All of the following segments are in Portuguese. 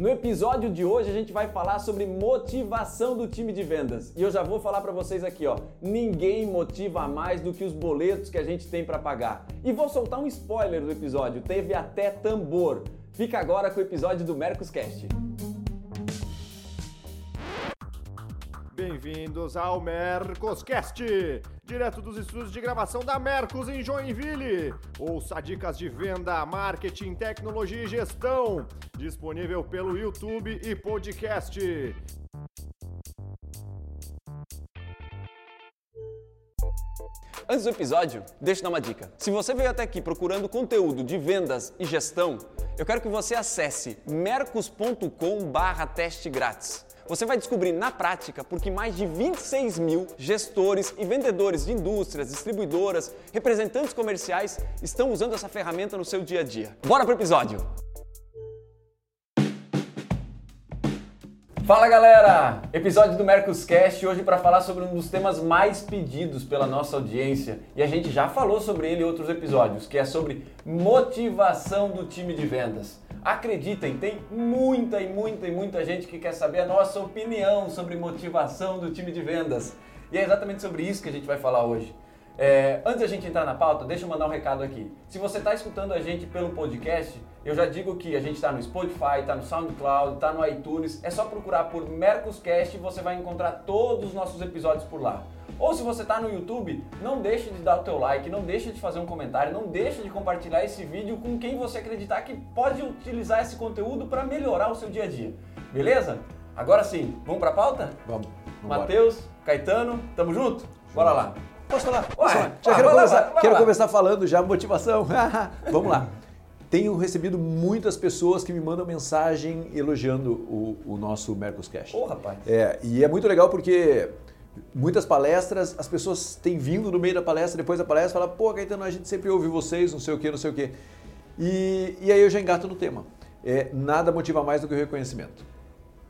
No episódio de hoje a gente vai falar sobre motivação do time de vendas. E eu já vou falar para vocês aqui, ó, ninguém motiva mais do que os boletos que a gente tem para pagar. E vou soltar um spoiler do episódio, teve até tambor. Fica agora com o episódio do Mercoscast. Bem-vindos ao Mercoscast, direto dos estúdios de gravação da Mercos em Joinville. Ouça dicas de venda, marketing, tecnologia e gestão, disponível pelo YouTube e podcast. Antes do episódio, deixa eu dar uma dica. Se você veio até aqui procurando conteúdo de vendas e gestão, eu quero que você acesse mercos.com/teste grátis. Você vai descobrir na prática porque mais de 26 mil gestores e vendedores de indústrias, distribuidoras, representantes comerciais estão usando essa ferramenta no seu dia a dia. Bora pro episódio! Fala galera! Episódio do Mercoscast hoje para falar sobre um dos temas mais pedidos pela nossa audiência e a gente já falou sobre ele em outros episódios, que é sobre motivação do time de vendas. Acreditem, tem muita e muita e muita gente que quer saber a nossa opinião sobre motivação do time de vendas. E é exatamente sobre isso que a gente vai falar hoje. É, antes da gente entrar na pauta, deixa eu mandar um recado aqui. Se você está escutando a gente pelo podcast, eu já digo que a gente está no Spotify, está no SoundCloud, está no iTunes. É só procurar por Mercoscast e você vai encontrar todos os nossos episódios por lá. Ou se você está no YouTube, não deixe de dar o teu like, não deixe de fazer um comentário, não deixe de compartilhar esse vídeo com quem você acreditar que pode utilizar esse conteúdo para melhorar o seu dia a dia. Beleza? Agora sim, vamos para a pauta? Vamos. Matheus, Caetano, tamo junto? Bora lá. Posso falar? Posso falar? Já ah, quero, lá, começar, lá. quero começar falando já motivação. Vamos lá. Tenho recebido muitas pessoas que me mandam mensagem elogiando o, o nosso Mercoscast. Ô, rapaz. É, e é muito legal porque muitas palestras, as pessoas têm vindo no meio da palestra, depois da palestra, falam, pô, Caetano, a gente sempre ouve vocês, não sei o quê, não sei o quê. E, e aí eu já engato no tema. É, nada motiva mais do que o reconhecimento.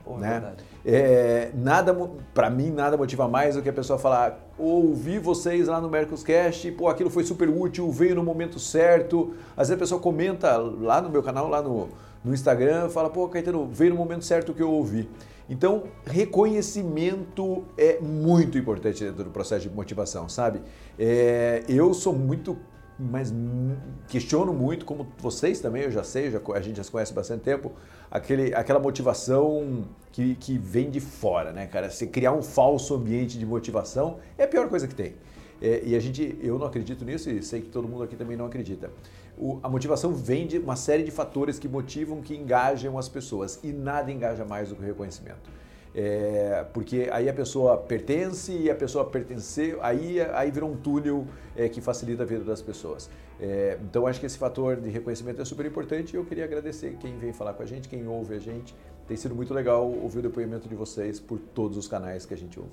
Pô, é né? É, nada, para mim, nada motiva mais do que a pessoa falar, ouvi vocês lá no Mercoscast, pô, aquilo foi super útil, veio no momento certo. Às vezes a pessoa comenta lá no meu canal, lá no, no Instagram, fala, pô, Caetano, veio no momento certo que eu ouvi. Então, reconhecimento é muito importante dentro do processo de motivação, sabe? É, eu sou muito mas questiono muito, como vocês também, eu já sei, já, a gente já se conhece há bastante tempo, aquele, aquela motivação que, que vem de fora, né, cara? Se criar um falso ambiente de motivação é a pior coisa que tem. É, e a gente, eu não acredito nisso e sei que todo mundo aqui também não acredita. O, a motivação vem de uma série de fatores que motivam, que engajam as pessoas e nada engaja mais do que o reconhecimento. É, porque aí a pessoa pertence e a pessoa pertencer, aí, aí virou um túnel é, que facilita a vida das pessoas. É, então acho que esse fator de reconhecimento é super importante e eu queria agradecer quem vem falar com a gente, quem ouve a gente. Tem sido muito legal ouvir o depoimento de vocês por todos os canais que a gente ouve.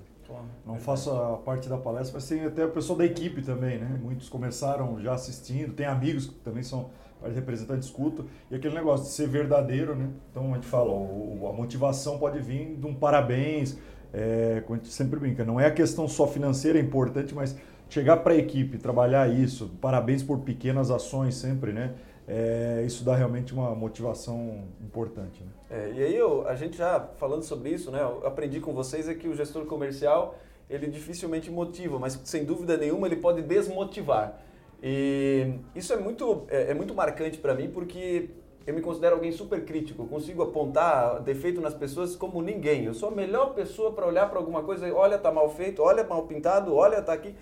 Não faço a parte da palestra, mas tem até o pessoal da equipe também, né? Muitos começaram já assistindo, tem amigos que também são representantes escutam, e aquele negócio de ser verdadeiro, né? Então a gente fala, o, a motivação pode vir de um parabéns, é, como a gente sempre brinca, não é a questão só financeira, é importante, mas chegar para a equipe, trabalhar isso, parabéns por pequenas ações sempre, né? É, isso dá realmente uma motivação importante. Né? É, e aí eu, a gente já falando sobre isso, né? Eu aprendi com vocês é que o gestor comercial ele dificilmente motiva, mas sem dúvida nenhuma ele pode desmotivar. E isso é muito, é, é muito marcante para mim porque eu me considero alguém super crítico, consigo apontar defeito nas pessoas como ninguém. Eu sou a melhor pessoa para olhar para alguma coisa olha, tá mal feito, olha, mal pintado, olha, tá aqui.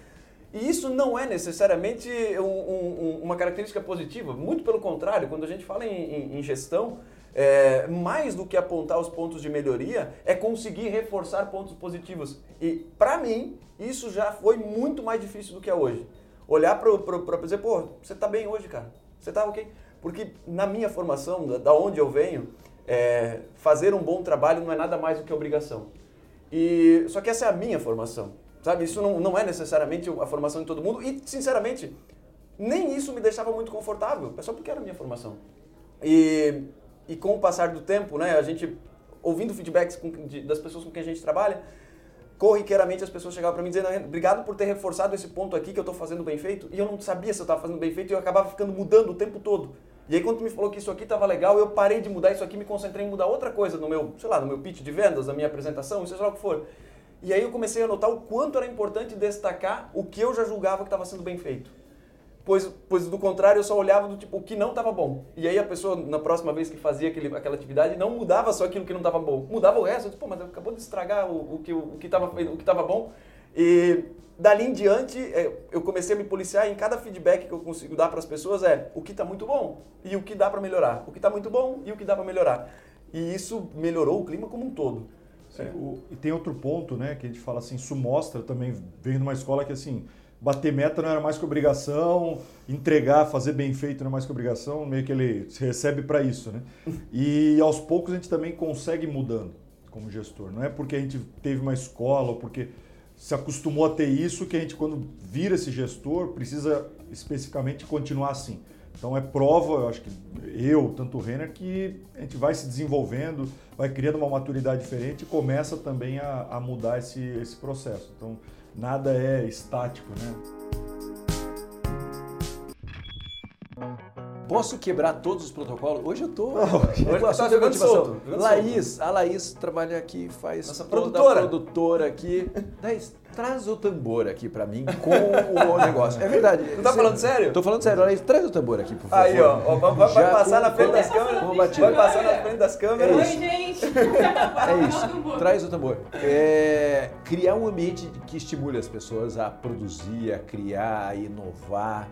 E isso não é necessariamente um, um, uma característica positiva, muito pelo contrário, quando a gente fala em, em, em gestão, é, mais do que apontar os pontos de melhoria, é conseguir reforçar pontos positivos. E para mim, isso já foi muito mais difícil do que é hoje. Olhar para dizer, pô, você tá bem hoje, cara, você tá ok. Porque na minha formação, da, da onde eu venho, é, fazer um bom trabalho não é nada mais do que obrigação. E Só que essa é a minha formação. Sabe, isso não, não é necessariamente a formação de todo mundo e, sinceramente, nem isso me deixava muito confortável, é só porque era a minha formação. E, e com o passar do tempo, né, a gente ouvindo feedbacks com, de, das pessoas com quem a gente trabalha, corriqueiramente as pessoas chegavam para mim dizendo obrigado por ter reforçado esse ponto aqui que eu estou fazendo bem feito e eu não sabia se eu estava fazendo bem feito e eu acabava ficando mudando o tempo todo. E aí quando tu me falou que isso aqui estava legal, eu parei de mudar isso aqui, me concentrei em mudar outra coisa no meu, sei lá, no meu pitch de vendas, na minha apresentação, seja lá o que for. E aí eu comecei a notar o quanto era importante destacar o que eu já julgava que estava sendo bem feito. Pois, pois do contrário, eu só olhava do tipo o que não estava bom. E aí a pessoa, na próxima vez que fazia aquele, aquela atividade, não mudava só aquilo que não estava bom, mudava o resto. Eu mas acabou de estragar o, o que o, o estava bom. E dali em diante, é, eu comecei a me policiar em cada feedback que eu consigo dar para as pessoas é o que está muito bom e o que dá para melhorar. O que está muito bom e o que dá para melhorar. E isso melhorou o clima como um todo. É, o, e tem outro ponto, né, que a gente fala assim, isso mostra também, vem de uma escola que assim, bater meta não era mais que obrigação, entregar, fazer bem feito não é mais que obrigação, meio que ele se recebe para isso, né? E aos poucos a gente também consegue mudando como gestor. Não é porque a gente teve uma escola ou porque se acostumou a ter isso que a gente quando vira esse gestor precisa especificamente continuar assim. Então é prova, eu acho que eu, tanto o Renner, que a gente vai se desenvolvendo, vai criando uma maturidade diferente e começa também a, a mudar esse, esse processo. Então nada é estático, né? Posso quebrar todos os protocolos? Hoje eu tô. Hoje eu tá jogando motivação. solto, jogando Laís, a Laís trabalha aqui, faz Nossa toda produtora. produtora aqui. Laís, traz o tambor aqui pra mim com o negócio. É verdade. Tu tá falando sério? Tô falando sério. Laís, traz o tambor aqui, por favor. Aí, ó, ó, vai, vai passar na frente das câmeras. Vai passar na frente das câmeras. É Oi, isso. gente! É isso. Traz o tambor. É, criar um ambiente que estimule as pessoas a produzir, a criar, a inovar.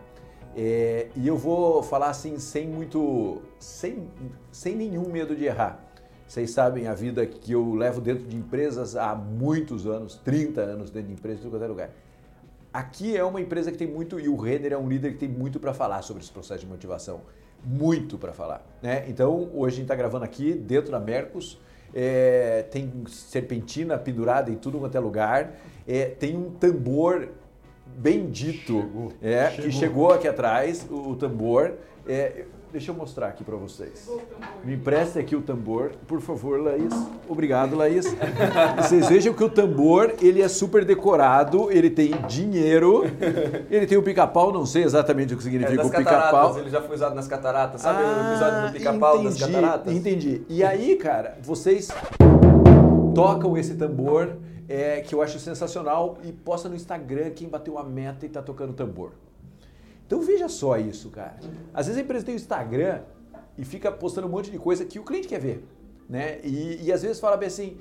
É, e eu vou falar assim sem muito, sem, sem nenhum medo de errar. Vocês sabem a vida que eu levo dentro de empresas há muitos anos, 30 anos dentro de empresas, em quanto é lugar. Aqui é uma empresa que tem muito, e o Renner é um líder que tem muito para falar sobre esse processo de motivação. Muito para falar. Né? Então, hoje a gente está gravando aqui, dentro da Mercos, é, tem serpentina pendurada em tudo quanto é lugar, é, tem um tambor bendito Chegou. é, que Chegou. chegou aqui atrás, o, o tambor. É, deixa eu mostrar aqui para vocês. Me empresta aqui o tambor, por favor, Laís. Obrigado, Laís. Vocês vejam que o tambor, ele é super decorado, ele tem dinheiro, ele tem o pica-pau, não sei exatamente o que É, significa das o pica-pau. ele já foi usado nas cataratas, sabe o episódio do pica-pau das Ah, cataratas? Entendi. E aí, cara, vocês tocam esse tambor é, que eu acho sensacional e posta no Instagram quem bateu a meta e tá tocando tambor. Então veja só isso, cara. Às vezes a empresa tem o Instagram e fica postando um monte de coisa que o cliente quer ver, né? E, e às vezes fala bem assim,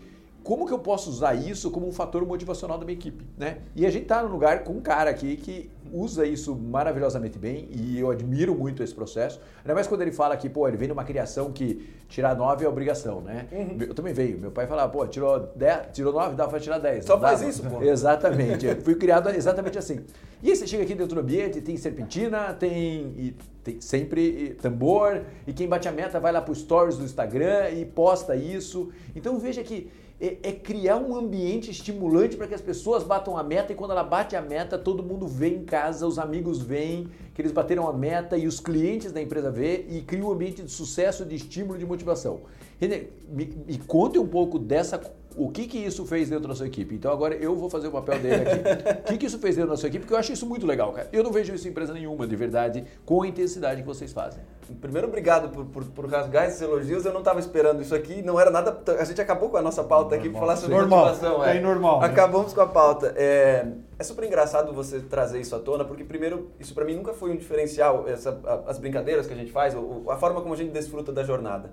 como que eu posso usar isso como um fator motivacional da minha equipe, né? E a gente tá num lugar com um cara aqui que usa isso maravilhosamente bem e eu admiro muito esse processo. Ainda mais quando ele fala que, pô, ele vem numa criação que tirar 9 é obrigação, né? Eu também veio. Meu pai falava, pô, tirou 10, tirou 9, dá pra tirar 10. Só faz isso, pô. Exatamente. Eu fui criado exatamente assim. E aí você chega aqui dentro do ambiente, tem serpentina, tem, e tem sempre e, tambor, e quem bate a meta vai lá pro stories do Instagram e posta isso. Então veja que é, é criar um ambiente estimulante para que as pessoas batam a meta e quando ela bate a meta, todo mundo vê em casa, os amigos veem que eles bateram a meta e os clientes da empresa vê e cria um ambiente de sucesso, de estímulo, de motivação. Renê, me, me conte um pouco dessa o que, que isso fez dentro da sua equipe. Então agora eu vou fazer o papel dele aqui. o que, que isso fez dentro da sua equipe? Porque eu acho isso muito legal, cara. Eu não vejo isso em empresa nenhuma, de verdade, com a intensidade que vocês fazem. Primeiro, obrigado por, por, por rasgar esses elogios. Eu não estava esperando isso aqui. Não era nada. A gente acabou com a nossa pauta aqui para falar sobre Normal. motivação. É normal, né? Acabamos com a pauta. É, é super engraçado você trazer isso à tona, porque primeiro, isso para mim nunca foi um diferencial. Essa, as brincadeiras que a gente faz, a forma como a gente desfruta da jornada.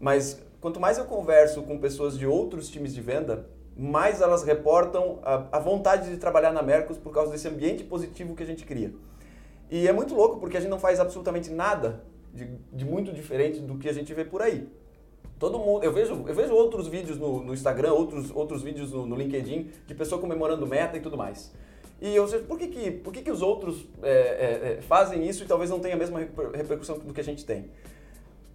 Mas quanto mais eu converso com pessoas de outros times de venda, mais elas reportam a, a vontade de trabalhar na Mercos por causa desse ambiente positivo que a gente cria. E é muito louco porque a gente não faz absolutamente nada de, de muito diferente do que a gente vê por aí. Todo mundo, eu vejo, eu vejo outros vídeos no, no Instagram, outros, outros vídeos no, no LinkedIn de pessoa comemorando meta e tudo mais. E eu sei, por que, que, por que, que os outros é, é, é, fazem isso e talvez não tenha a mesma reper- repercussão do que a gente tem?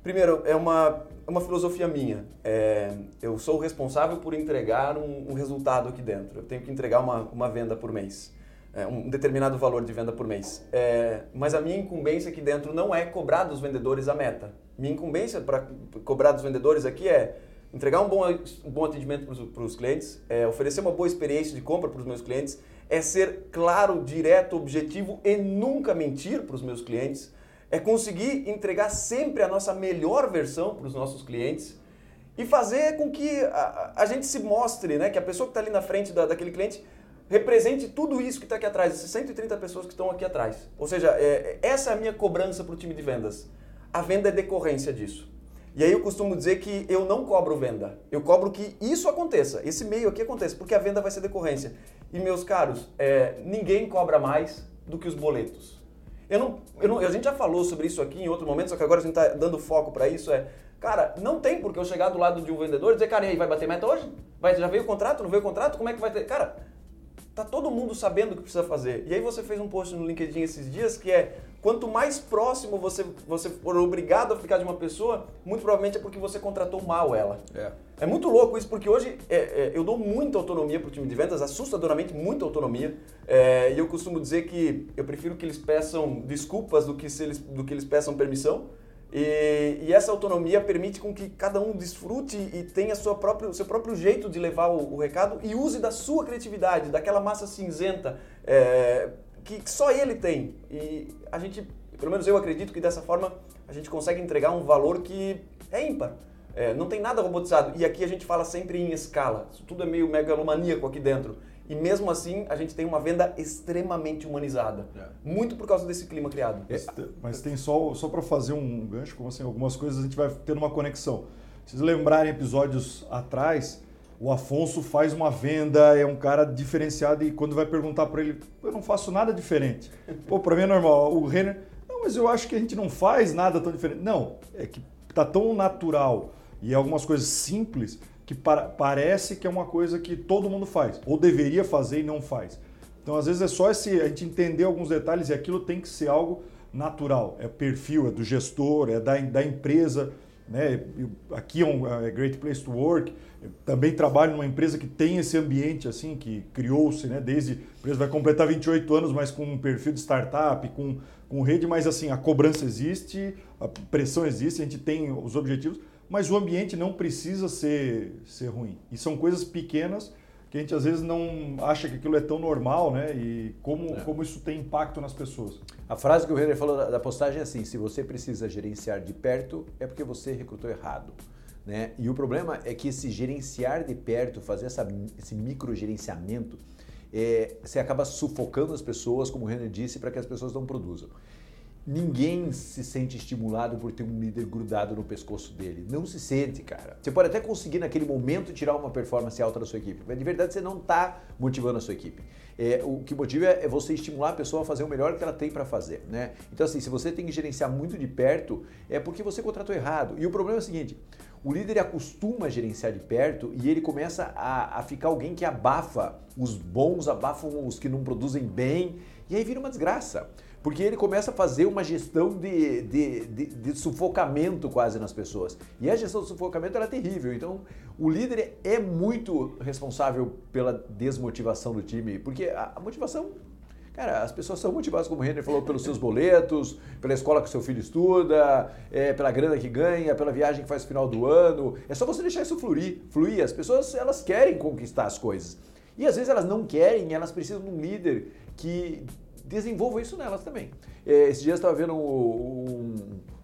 Primeiro, é uma, uma filosofia minha. É, eu sou responsável por entregar um, um resultado aqui dentro. Eu tenho que entregar uma, uma venda por mês. É, um determinado valor de venda por mês. É, mas a minha incumbência aqui dentro não é cobrar dos vendedores a meta. Minha incumbência para cobrar dos vendedores aqui é entregar um bom, um bom atendimento para os clientes, é oferecer uma boa experiência de compra para os meus clientes, é ser claro, direto, objetivo e nunca mentir para os meus clientes, É conseguir entregar sempre a nossa melhor versão para os nossos clientes e fazer com que a, a gente se mostre, né? Que a pessoa que está ali na frente da, daquele cliente represente tudo isso que está aqui atrás, essas 130 pessoas que estão aqui atrás. Ou seja, é, essa é a minha cobrança para o time de vendas. A venda é decorrência disso. E aí eu costumo dizer que eu não cobro venda. Eu cobro que isso aconteça, esse meio aqui aconteça, porque a venda vai ser decorrência. E meus caros, é, ninguém cobra mais do que os boletos. Eu não, eu não, a gente já falou sobre isso aqui em outro momento, só que agora a gente está dando foco para isso. É, cara, não tem porque eu chegar do lado de um vendedor e dizer, cara, e aí, vai bater meta hoje? Vai, já veio o contrato? Não veio o contrato? Como é que vai ter? Cara, tá todo mundo sabendo o que precisa fazer. E aí você fez um post no LinkedIn esses dias que é quanto mais próximo você, você for obrigado a ficar de uma pessoa, muito provavelmente é porque você contratou mal ela. É, é muito louco isso, porque hoje é, é, eu dou muita autonomia para o time de vendas, assustadoramente muita autonomia. É, e eu costumo dizer que eu prefiro que eles peçam desculpas do que, se eles, do que eles peçam permissão. E, e, essa autonomia permite com que cada um desfrute e tenha sua própria, o seu próprio jeito de levar o, o recado e use da sua criatividade, daquela massa cinzenta é, que, só ele tem. E a gente, pelo menos eu acredito que dessa forma a gente consegue entregar um valor que é ímpar. É, não tem nada robotizado. E aqui a gente fala sempre em escala. Isso tudo é meio megalomaníaco aqui dentro. E mesmo assim, a gente tem uma venda extremamente humanizada. É. Muito por causa desse clima criado. É, mas tem só, só para fazer um gancho, como assim, algumas coisas a gente vai tendo uma conexão. Se vocês lembrarem episódios atrás, o Afonso faz uma venda, é um cara diferenciado e quando vai perguntar para ele, eu não faço nada diferente. Pô, para mim é normal. O Renner, não, mas eu acho que a gente não faz nada tão diferente. Não, é que tá tão natural e algumas coisas simples que parece que é uma coisa que todo mundo faz, ou deveria fazer e não faz. Então, às vezes, é só esse, a gente entender alguns detalhes e aquilo tem que ser algo natural. É perfil, é do gestor, é da, da empresa. Né? Aqui é um é Great Place to Work. Eu também trabalho numa empresa que tem esse ambiente assim, que criou-se, né? desde a empresa vai completar 28 anos, mas com um perfil de startup, com, com rede, mas assim, a cobrança existe, a pressão existe, a gente tem os objetivos, mas o ambiente não precisa ser, ser ruim. E são coisas pequenas que a gente às vezes não acha que aquilo é tão normal, né? E como, é. como isso tem impacto nas pessoas. A frase que o Renner falou da postagem é assim: se você precisa gerenciar de perto, é porque você recrutou errado. Né? E o problema é que esse gerenciar de perto, fazer essa, esse microgerenciamento, é, você acaba sufocando as pessoas, como o Renner disse, para que as pessoas não produzam. Ninguém se sente estimulado por ter um líder grudado no pescoço dele. Não se sente, cara. Você pode até conseguir naquele momento tirar uma performance alta da sua equipe, mas de verdade você não está motivando a sua equipe. É, o que motiva é você estimular a pessoa a fazer o melhor que ela tem para fazer, né? Então assim, se você tem que gerenciar muito de perto, é porque você contratou errado. E o problema é o seguinte: o líder acostuma a gerenciar de perto e ele começa a, a ficar alguém que abafa os bons, abafam os que não produzem bem, e aí vira uma desgraça. Porque ele começa a fazer uma gestão de, de, de, de, sufocamento quase nas pessoas. E a gestão do sufocamento é terrível. Então, o líder é muito responsável pela desmotivação do time, porque a, a motivação Cara, as pessoas são motivadas, como o Renner falou, pelos seus boletos, pela escola que seu filho estuda, é, pela grana que ganha, pela viagem que faz no final do ano. É só você deixar isso fluir. fluir. As pessoas elas querem conquistar as coisas. E às vezes elas não querem, elas precisam de um líder que desenvolva isso nelas também. É, esses dias eu estava vendo um,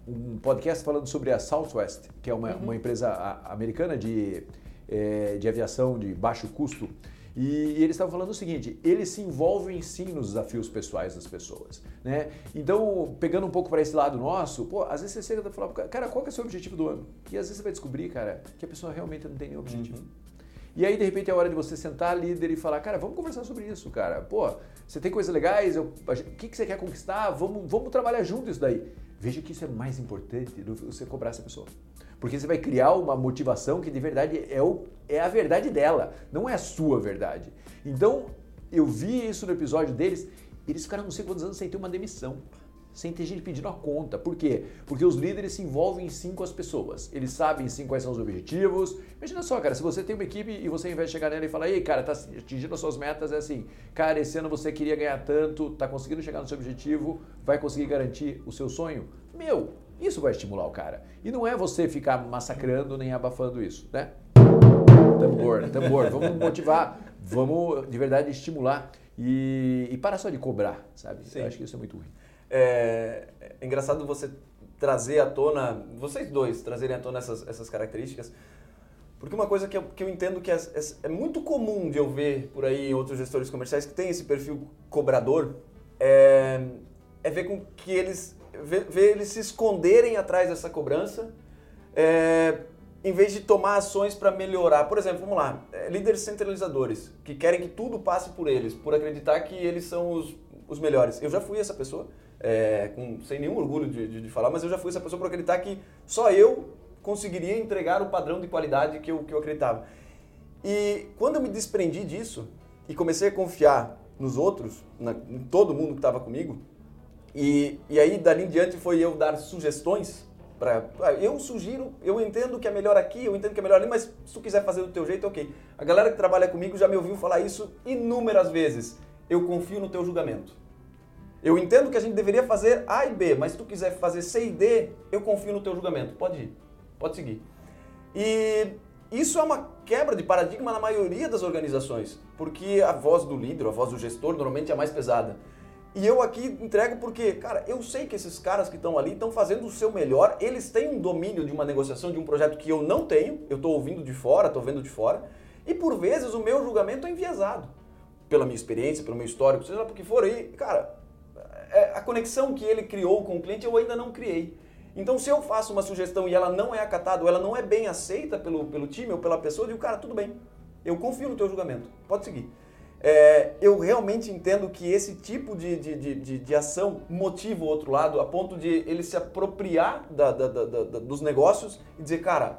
um, podcast falando sobre a Southwest, que é uma, uhum. uma empresa americana de, é, de aviação de baixo custo. E, e eles estavam falando o seguinte: eles se envolvem sim nos desafios pessoais das pessoas. Né? Então, pegando um pouco para esse lado nosso, pô, às vezes você chega e fala, cara, qual que é o seu objetivo do ano? E às vezes você vai descobrir, cara, que a pessoa realmente não tem nenhum objetivo. Uhum. E aí, de repente, é hora de você sentar líder e falar, cara, vamos conversar sobre isso, cara. Pô, você tem coisas legais, eu, o que, que você quer conquistar? Vamos, vamos trabalhar junto isso daí. Veja que isso é mais importante do que você cobrar essa pessoa. Porque você vai criar uma motivação que de verdade é, o, é a verdade dela, não é a sua verdade. Então, eu vi isso no episódio deles, eles ficaram não sei quantos anos sem ter uma demissão sem ter gente pedindo a conta. Por quê? Porque os líderes se envolvem sim com as pessoas. Eles sabem sim quais são os objetivos. Imagina só, cara, se você tem uma equipe e você, ao invés de chegar nela e falar, ei, cara, tá atingindo as suas metas, é assim, cara, esse ano você queria ganhar tanto, tá conseguindo chegar no seu objetivo, vai conseguir garantir o seu sonho? Meu, isso vai estimular o cara. E não é você ficar massacrando nem abafando isso, né? Tambor, tambor, vamos motivar, vamos de verdade estimular e, e parar só de cobrar, sabe? Sim. Eu acho que isso é muito ruim. É, é engraçado você trazer à tona, vocês dois trazerem à tona essas, essas características, porque uma coisa que eu, que eu entendo que é, é, é, muito comum de eu ver por aí em outros gestores comerciais que tem esse perfil cobrador, é, é ver com que eles, ver, ver eles se esconderem atrás dessa cobrança, é, em vez de tomar ações para melhorar. Por exemplo, vamos lá, é, líderes centralizadores, que querem que tudo passe por eles, por acreditar que eles são os, os melhores. Eu já fui essa pessoa, é, com, sem nenhum orgulho de, de, de, falar, mas eu já fui essa pessoa por acreditar que só eu conseguiria entregar o padrão de qualidade que eu, que eu acreditava. E quando eu me desprendi disso e comecei a confiar nos outros, na, em todo mundo que estava comigo, e, e aí dali em diante foi eu dar sugestões para ah, eu sugiro, eu entendo que é melhor aqui, eu entendo que é melhor ali, mas se tu quiser fazer do teu jeito, ok. A galera que trabalha comigo já me ouviu falar isso inúmeras vezes. Eu confio no teu julgamento. Eu entendo que a gente deveria fazer A e B, mas se tu quiser fazer C e D, eu confio no teu julgamento. Pode ir. Pode seguir. E isso é uma quebra de paradigma na maioria das organizações, porque a voz do líder, a voz do gestor, normalmente é mais pesada. E eu aqui entrego porque, cara, eu sei que esses caras que estão ali estão fazendo o seu melhor, eles têm um domínio de uma negociação, de um projeto que eu não tenho, eu estou ouvindo de fora, estou vendo de fora, e por vezes o meu julgamento é enviesado. Pela minha experiência, pelo meu histórico, seja lá por que for aí, cara, a conexão que ele criou com o cliente eu ainda não criei. Então, se eu faço uma sugestão e ela não é acatada, ou ela não é bem aceita pelo, pelo time ou pela pessoa, eu digo, cara, tudo bem, eu confio no teu julgamento, pode seguir. É, eu realmente entendo que esse tipo de, de, de, de, ação motiva o outro lado a ponto de ele se apropriar da, da, da, dos negócios e dizer, cara,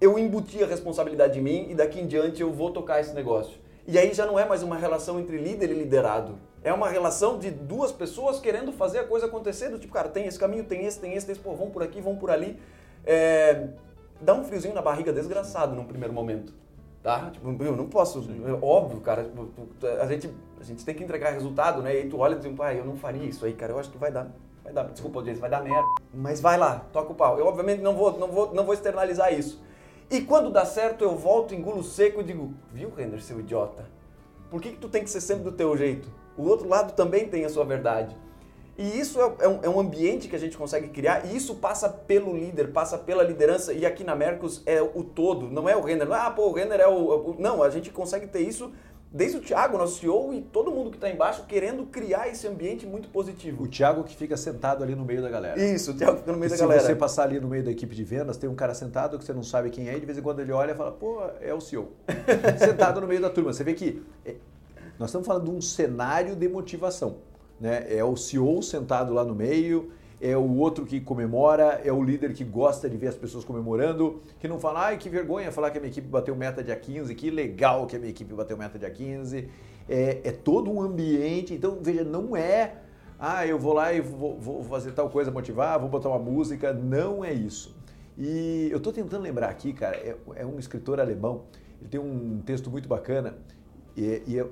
eu embuti a responsabilidade em mim e daqui em diante eu vou tocar esse negócio. E aí já não é mais uma relação entre líder e liderado. É uma relação de duas pessoas querendo fazer a coisa acontecer, do tipo, cara, tem esse caminho, tem esse, tem esse, tem esse, pô, vão por aqui, vão por ali. É, dá um friozinho na barriga desgraçado num primeiro momento. Tá? Tipo, eu não posso, é óbvio, cara, tipo, a gente, a gente tem que entregar resultado, né? E aí tu olha e diz, pai, eu não faria isso aí, cara, eu acho que vai dar, vai dar, desculpa audiência, vai dar merda. Mas vai lá, toca o pau. Eu obviamente não vou, não vou, não vou externalizar isso. E quando dá certo, eu volto, engulo seco e digo, viu, Render, seu idiota? Por que, que tu tem que ser sempre do teu jeito? O outro lado também tem a sua verdade. E isso é, é, um, é, um, ambiente que a gente consegue criar, e isso passa pelo líder, passa pela liderança, e aqui na Mercos é o todo, não é o Renner. Ah, pô, o Renner é o, o. Não, a gente consegue ter isso desde o Thiago, nosso CEO, e todo mundo que está embaixo querendo criar esse ambiente muito positivo. O Thiago que fica sentado ali no meio da galera. Isso, o Thiago fica no meio e da galera. Se você passar ali no meio da equipe de vendas, tem um cara sentado que você não sabe quem é, e de vez em quando ele olha e fala, pô, é o CEO. sentado no meio da turma. Você vê que é, nós estamos falando de um cenário de motivação. Né? É o CEO sentado lá no meio, é o outro que comemora, é o líder que gosta de ver as pessoas comemorando, que não fala, ai que vergonha falar que a minha equipe bateu meta dia 15, que legal que a minha equipe bateu meta dia 15. É, é todo um ambiente, então veja, não é, ah, eu vou lá e vou, vou fazer tal coisa, motivar, vou botar uma música, não é isso. E eu estou tentando lembrar aqui, cara, é, é, um escritor alemão, ele tem um texto muito bacana, e, e é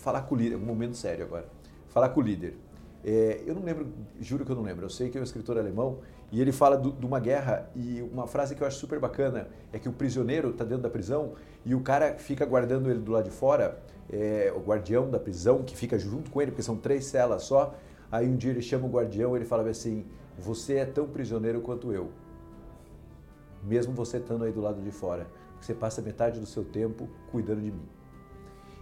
falar com o líder, um momento sério agora, falar com o líder. É, eu não lembro, juro que eu não lembro, eu sei que é um escritor alemão e ele fala de uma guerra e uma frase que eu acho super bacana é que o prisioneiro está dentro da prisão e o cara fica guardando ele do lado de fora, é, o guardião da prisão que fica junto com ele, porque são três celas só. Aí um dia ele chama o guardião e ele fala assim: Você é tão prisioneiro quanto eu, mesmo você estando aí do lado de fora, você passa metade do seu tempo cuidando de mim.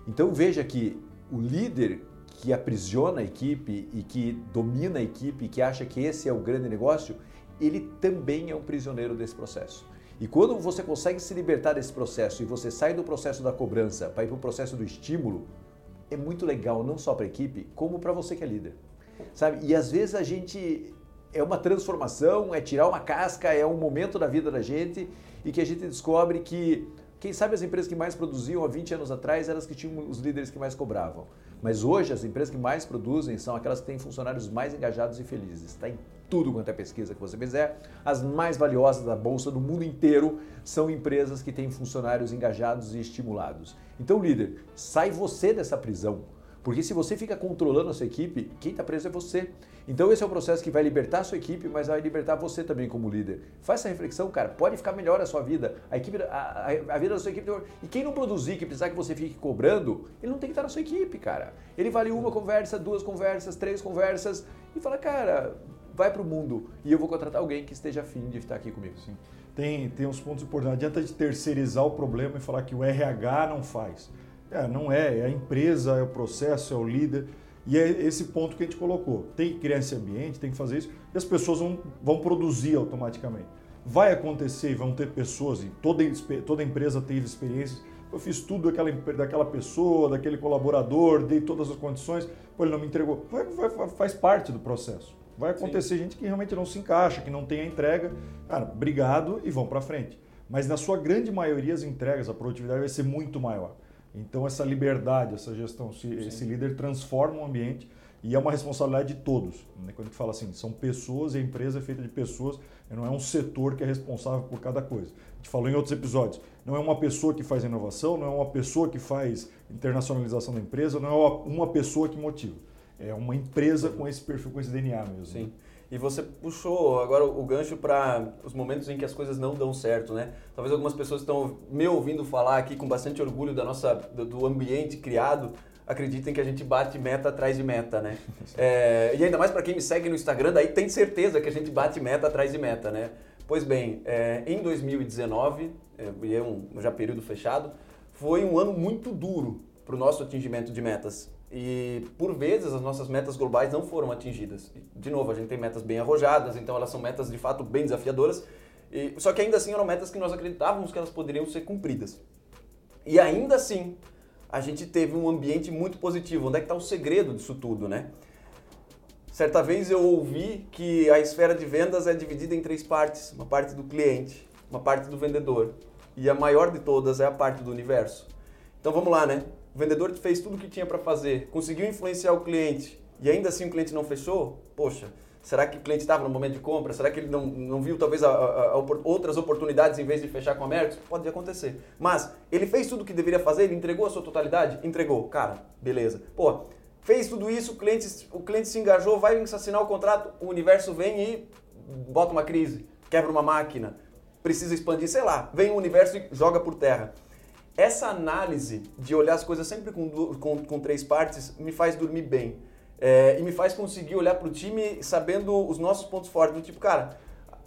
Então veja que o líder que aprisiona a equipe e que domina a equipe e que acha que esse é o grande negócio, ele também é um prisioneiro desse processo. E quando você consegue se libertar desse processo e você sai do processo da cobrança para ir para o processo do estímulo, é muito legal não só para a equipe, como para você que é líder. Sabe? E às vezes a gente é uma transformação, é tirar uma casca, é um momento da vida da gente e que a gente descobre que quem sabe as empresas que mais produziam há 20 anos atrás eram as que tinham os líderes que mais cobravam. Mas hoje as empresas que mais produzem são aquelas que têm funcionários mais engajados e felizes. Está em tudo quanto é pesquisa que você fizer. As mais valiosas da bolsa do mundo inteiro são empresas que têm funcionários engajados e estimulados. Então, líder, sai você dessa prisão Porque se você fica controlando a sua equipe, quem está preso é você. Então esse é o processo que vai libertar a sua equipe, mas vai libertar você também como líder. Faz essa reflexão, cara. Pode ficar melhor a sua vida, a, equipe, a, a, vida da sua equipe. E quem não produzir, que precisar que você fique cobrando, ele não tem que estar na sua equipe, cara. Ele vale uma conversa, duas conversas, três conversas e fala, cara, vai para o mundo e eu vou contratar alguém que esteja afim de estar aqui comigo. Sim. Tem, tem uns pontos importantes. Adianta de terceirizar o problema e falar que o RH não faz. É, não é, é a empresa, é o processo, é o líder. E é esse ponto que a gente colocou. Tem que criar esse ambiente, tem que fazer isso, e as pessoas vão, vão produzir automaticamente. Vai acontecer, vão ter pessoas, e toda, toda empresa teve experiências. Eu fiz tudo daquela, daquela pessoa, daquele colaborador, dei todas as condições, pô, ele não me entregou. Vai, vai, faz parte do processo. Vai acontecer Sim. gente que realmente não se encaixa, que não tem a entrega. Cara, obrigado e vão para frente. Mas na sua grande maioria as entregas, a produtividade vai ser muito maior. Então, essa liberdade, essa gestão, esse líder transforma o ambiente e é uma responsabilidade de todos. Né? Quando a gente fala assim, são pessoas e a empresa é feita de pessoas, não é um setor que é responsável por cada coisa. A gente falou em outros episódios, não é uma pessoa que faz inovação, não é uma pessoa que faz internacionalização da empresa, não é uma pessoa que motiva. É uma empresa com esse perfil, com esse DNA mesmo. Sim. Né? E você puxou agora o gancho para os momentos em que as coisas não dão certo, né? Talvez algumas pessoas estão me ouvindo falar aqui com bastante orgulho da nossa, do ambiente criado, acreditem que a gente bate meta atrás de meta, né? É, e ainda mais para quem me segue no Instagram, daí tem certeza que a gente bate meta atrás de meta, né? Pois bem, é, em 2019, é, e é um já período fechado, foi um ano muito duro para o nosso atingimento de metas. E por vezes as nossas metas globais não foram atingidas. De novo, a gente tem metas bem arrojadas, então elas são metas de fato bem desafiadoras. E, só que ainda assim eram metas que nós acreditávamos que elas poderiam ser cumpridas. E ainda assim, a gente teve um ambiente muito positivo. Onde é que está o segredo disso tudo, né? Certa vez eu ouvi que a esfera de vendas é dividida em três partes: uma parte do cliente, uma parte do vendedor e a maior de todas é a parte do universo. Então vamos lá, né? O vendedor fez tudo o que tinha para fazer, conseguiu influenciar o cliente e ainda assim o cliente não fechou, poxa, será que o cliente estava no momento de compra? Será que ele não, não viu talvez a, a, a, outras oportunidades em vez de fechar com a Mercos? Pode acontecer. Mas ele fez tudo o que deveria fazer, ele entregou a sua totalidade? Entregou. Cara, beleza. Pô, fez tudo isso, o cliente, o cliente se engajou, vai assinar o contrato, o universo vem e bota uma crise, quebra uma máquina, precisa expandir, sei lá, vem o universo e joga por terra. Essa análise de olhar as coisas sempre com, com, com três partes me faz dormir bem. É, e me faz conseguir olhar para o time sabendo os nossos pontos fortes. Do tipo, cara,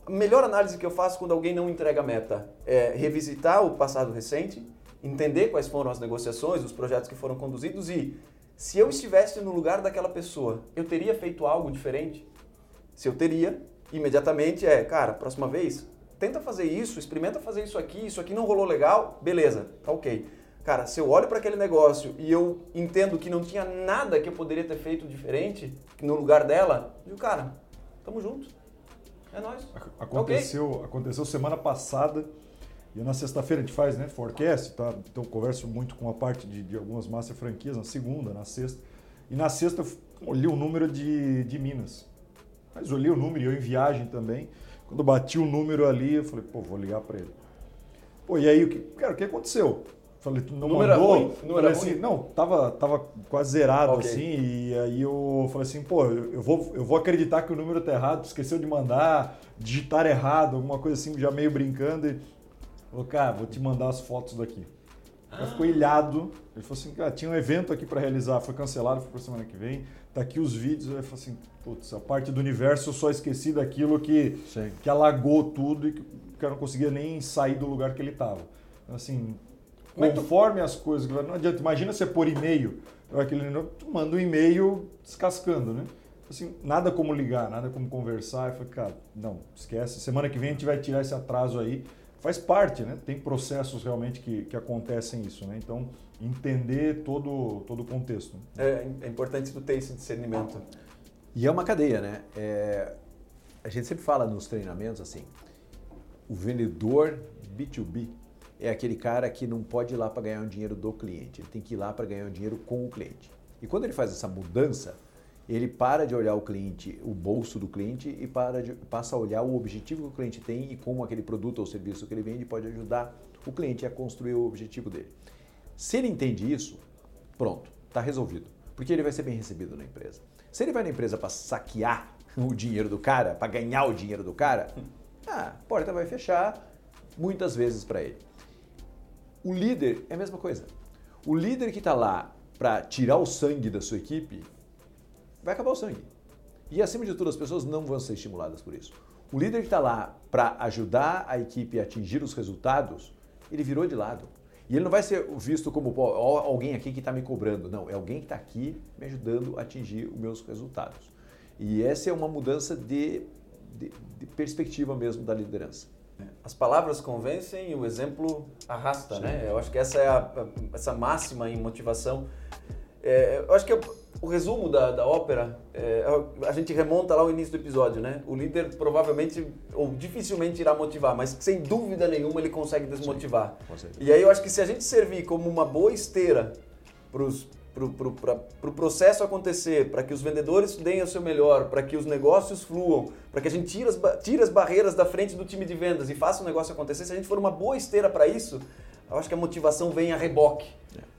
a melhor análise que eu faço quando alguém não entrega a meta é revisitar o passado recente, entender quais foram as negociações, os projetos que foram conduzidos e se eu estivesse no lugar daquela pessoa, eu teria feito algo diferente? Se eu teria, imediatamente é, cara, próxima vez, tenta fazer isso, experimenta fazer isso aqui, isso aqui não rolou legal, beleza, tá ok. Cara, se eu olho para aquele negócio e eu entendo que não tinha nada que eu poderia ter feito diferente no lugar dela, eu digo, cara, tamo junto. É nóis. Aconteceu, okay. aconteceu semana passada, e na sexta-feira a gente faz, né, forecast, tá? Então eu converso muito com a parte de, de algumas massas franquias, na segunda, na sexta. E na sexta eu olhei o número de, de Minas. Mas olhei o número e eu em viagem também. Quando bati o número ali, eu falei, pô, vou ligar para ele. Pô, e aí, o que, cara, o que aconteceu? Falei, tu não número mandou? Ruim? Número falei assim, ruim? não, tava, tava quase zerado okay. assim, e aí eu falei assim, pô, eu vou, eu vou acreditar que o número tá errado, esqueceu de mandar, digitar errado, alguma coisa assim, já meio brincando. E falou, cara, vou te mandar as fotos daqui. Ele ficou ilhado. Ele falou assim, cara, tinha um evento aqui para realizar, foi cancelado, foi para semana que vem. Tá aqui os vídeos. Ele falou assim, putz, a parte do universo eu só esqueci daquilo que, que alagou tudo e que o cara não conseguia nem sair do lugar que ele estava. Então, assim, conforme as coisas, não adianta. Imagina você pôr e-mail, aquele, tu manda um e-mail descascando, né? Assim, nada como ligar, nada como conversar. Eu falei, cara, não, esquece. Semana que vem a gente vai tirar esse atraso aí faz parte, né? Tem processos realmente que, que acontecem isso, né? Então, entender todo, todo o contexto. É, é importante tu ter esse discernimento. E é uma cadeia, né? É, a gente sempre fala nos treinamentos assim, o vendedor B2B é aquele cara que não pode ir lá para ganhar um dinheiro do cliente, ele tem que ir lá para ganhar um dinheiro com o cliente. E quando ele faz essa mudança, ele para de olhar o cliente, o bolso do cliente e para de, passa a olhar o objetivo que o cliente tem e como aquele produto ou serviço que ele vende pode ajudar o cliente a construir o objetivo dele. Se ele entende isso, pronto, está resolvido. Porque ele vai ser bem recebido na empresa. Se ele vai na empresa para saquear o dinheiro do cara, para ganhar o dinheiro do cara, a porta vai fechar muitas vezes para ele. O líder é a mesma coisa. O líder que está lá para tirar o sangue da sua equipe, vai acabar o sangue. E acima de tudo, as pessoas não vão ser estimuladas por isso. O líder que está lá para ajudar a equipe a atingir os resultados, ele virou de lado. E ele não vai ser visto como pô, alguém aqui que está me cobrando. Não, é alguém que está aqui me ajudando a atingir os meus resultados. E essa é uma mudança de, de, de perspectiva mesmo da liderança. As palavras convencem e o exemplo arrasta, Sim. né? Eu acho que essa é a, essa máxima em motivação. É, eu acho que o resumo da, da ópera, é, a gente remonta lá ao início do episódio, né? O líder provavelmente ou dificilmente irá motivar, mas sem dúvida nenhuma ele consegue desmotivar. Sim, e aí eu acho que se a gente servir como uma boa esteira para o pro, pro, pro processo acontecer, para que os vendedores deem o seu melhor, para que os negócios fluam, para que a gente tire as, tire as barreiras da frente do time de vendas e faça o negócio acontecer, se a gente for uma boa esteira para isso, eu acho que a motivação vem a reboque.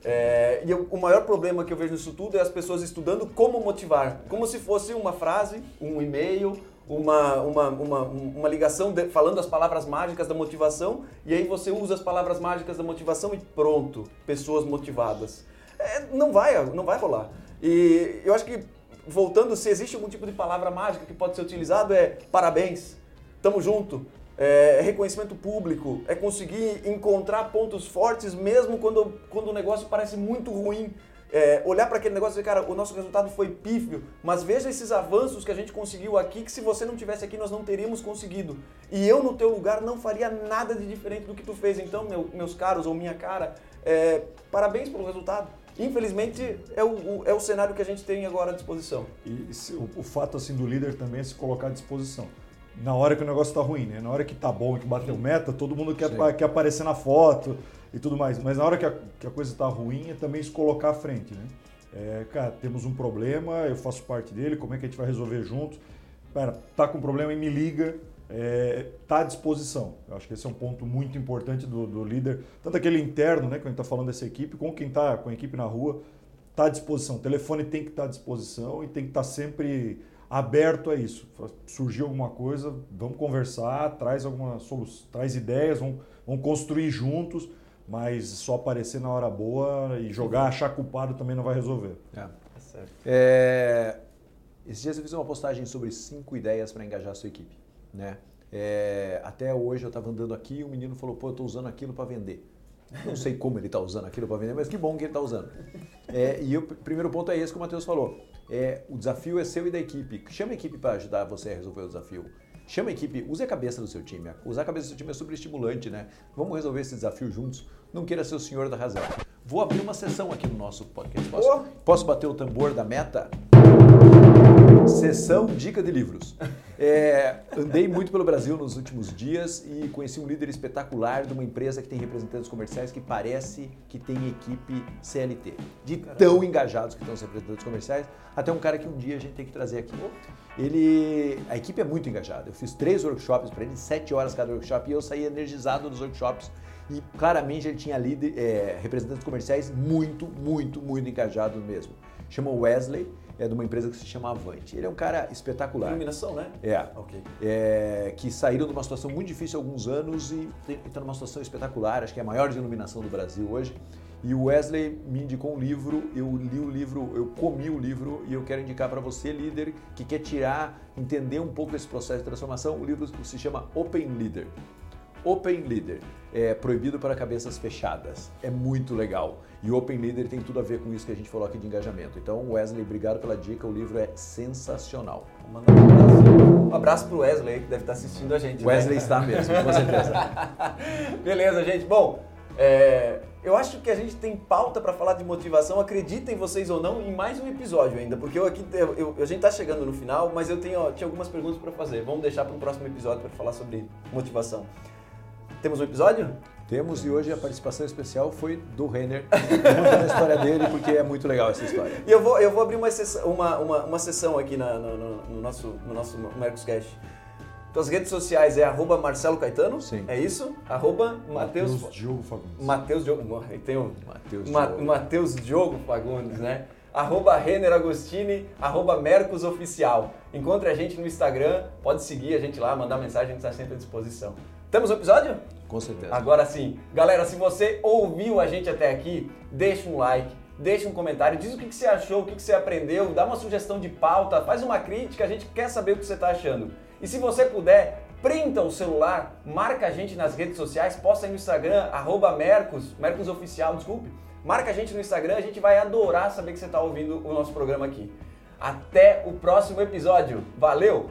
É, e eu, o maior problema que eu vejo nisso tudo é as pessoas estudando como motivar, como se fosse uma frase, um e-mail, uma, uma, uma, uma ligação de, falando as palavras mágicas da motivação, e aí você usa as palavras mágicas da motivação e pronto, pessoas motivadas. É, não, vai, não vai rolar. E eu acho que, voltando, se existe algum tipo de palavra mágica que pode ser utilizado, é parabéns, tamo junto, é reconhecimento público, é conseguir encontrar pontos fortes mesmo quando, quando o negócio parece muito ruim. É, olhar para aquele negócio e dizer, cara, o nosso resultado foi pífio, mas veja esses avanços que a gente conseguiu aqui, que se você não tivesse aqui nós não teríamos conseguido. E eu no teu lugar não faria nada de diferente do que tu fez. Então, meu, meus caros ou minha cara, é, parabéns pelo resultado. Infelizmente é o, o, é o cenário que a gente tem agora à disposição. E se, o, o fato assim do líder também é se colocar à disposição na hora que o negócio está ruim, né? Na hora que tá bom, que bateu meta, todo mundo quer, quer aparecer na foto e tudo mais. Mas na hora que a, que a coisa está ruim, é também se colocar à frente, né? É, cara, temos um problema, eu faço parte dele, como é que a gente vai resolver juntos? Cara, tá com problema e me liga, é, tá à disposição. Eu acho que esse é um ponto muito importante do, do líder, tanto aquele interno, né, que a gente está falando dessa equipe, como quem está com a equipe na rua, tá à disposição. O telefone tem que estar tá à disposição e tem que estar tá sempre aberto a isso. Surgiu alguma coisa, vamos conversar, traz alguma solução, traz ideias, vamos, vamos construir juntos, mas só aparecer na hora boa e jogar, achar culpado também não vai resolver. É. é certo. É, esses dias eu fiz uma postagem sobre cinco ideias para engajar a sua equipe. Né? É, até hoje eu estava andando aqui e um menino falou, pô, eu estou usando aquilo para vender. Não sei como ele está usando aquilo para vender, mas que bom que ele está usando. É, e o primeiro ponto é esse que o Matheus falou. É, o desafio é seu e da equipe. Chama a equipe para ajudar você a resolver o desafio. Chama a equipe, use a cabeça do seu time. Usar a cabeça do seu time é super estimulante, né? Vamos resolver esse desafio juntos. Não queira ser o senhor da razão. Vou abrir uma sessão aqui no nosso podcast. Posso, posso bater o tambor da meta? Sessão Dica de Livros. É, andei muito pelo Brasil nos últimos dias e conheci um líder espetacular de uma empresa que tem representantes comerciais que parece que tem equipe CLT. De tão engajados que estão os representantes comerciais, até um cara que um dia a gente tem que trazer aqui. Ele, a equipe é muito engajada. Eu fiz três workshops para ele, sete horas cada workshop, e eu saí energizado dos workshops. E claramente ele tinha líder, é, representantes comerciais muito, muito, muito engajados mesmo. Chama Wesley é de uma empresa que se chama Avante. Ele é um cara espetacular. Iluminação, né? É. Ok. É, que saíram de uma situação muito difícil há alguns anos e estão numa situação espetacular, acho que é a maior de iluminação do Brasil hoje. E o Wesley me indicou um livro, eu li o livro, eu comi o livro e eu quero indicar para você, líder, que quer tirar, entender um pouco esse processo de transformação. O livro se chama Open Leader. Open Leader é proibido para cabeças fechadas. É muito legal. E Open Leader tem tudo a ver com isso que a gente falou aqui de engajamento. Então, Wesley, obrigado pela dica. O livro é sensacional. Um abraço. Um abraço pro Wesley que deve estar assistindo a gente. Né? Wesley né? está mesmo, com certeza. Beleza, gente. Bom, é, eu acho que a gente tem pauta para falar de motivação, acreditem vocês ou não, em mais um episódio ainda, porque eu aqui eu, eu, a gente está chegando no final, mas eu tenho ó, tinha algumas perguntas para fazer. Vamos deixar para um próximo episódio para falar sobre motivação. Temos um episódio? Temos e hoje a participação especial foi do Renner, contando a história dele, porque é muito legal essa história. E eu vou, eu vou abrir uma, sessão, uma, uma, uma sessão aqui na, no, no, no, nosso, no nosso Mercoscast. Tuas redes sociais é arroba Marcelo Caetano? Sim. É isso? Arroba Matheus Diogo Fagundes. Matheus Diogo. Tem o Mateus Ma, Diogo. Matheus Diogo Fagundes, né? arroba Renner Agostini, arroba Mercos Oficial. Encontre a gente no Instagram, pode seguir a gente lá, mandar mensagem, a gente está sempre à disposição. Temos um episódio? Com certeza. Agora sim. Galera, se você ouviu a gente até aqui, deixa um like, deixa um comentário, diz o que você achou, o que você aprendeu, dá uma sugestão de pauta, faz uma crítica, a gente quer saber o que você está achando. E se você puder, printa o celular, marca a gente nas redes sociais, posta aí no Instagram, arroba Mercos, Mercos Oficial, desculpe. Marca a gente no Instagram, a gente vai adorar saber que você está ouvindo o nosso programa aqui. Até o próximo episódio. Valeu!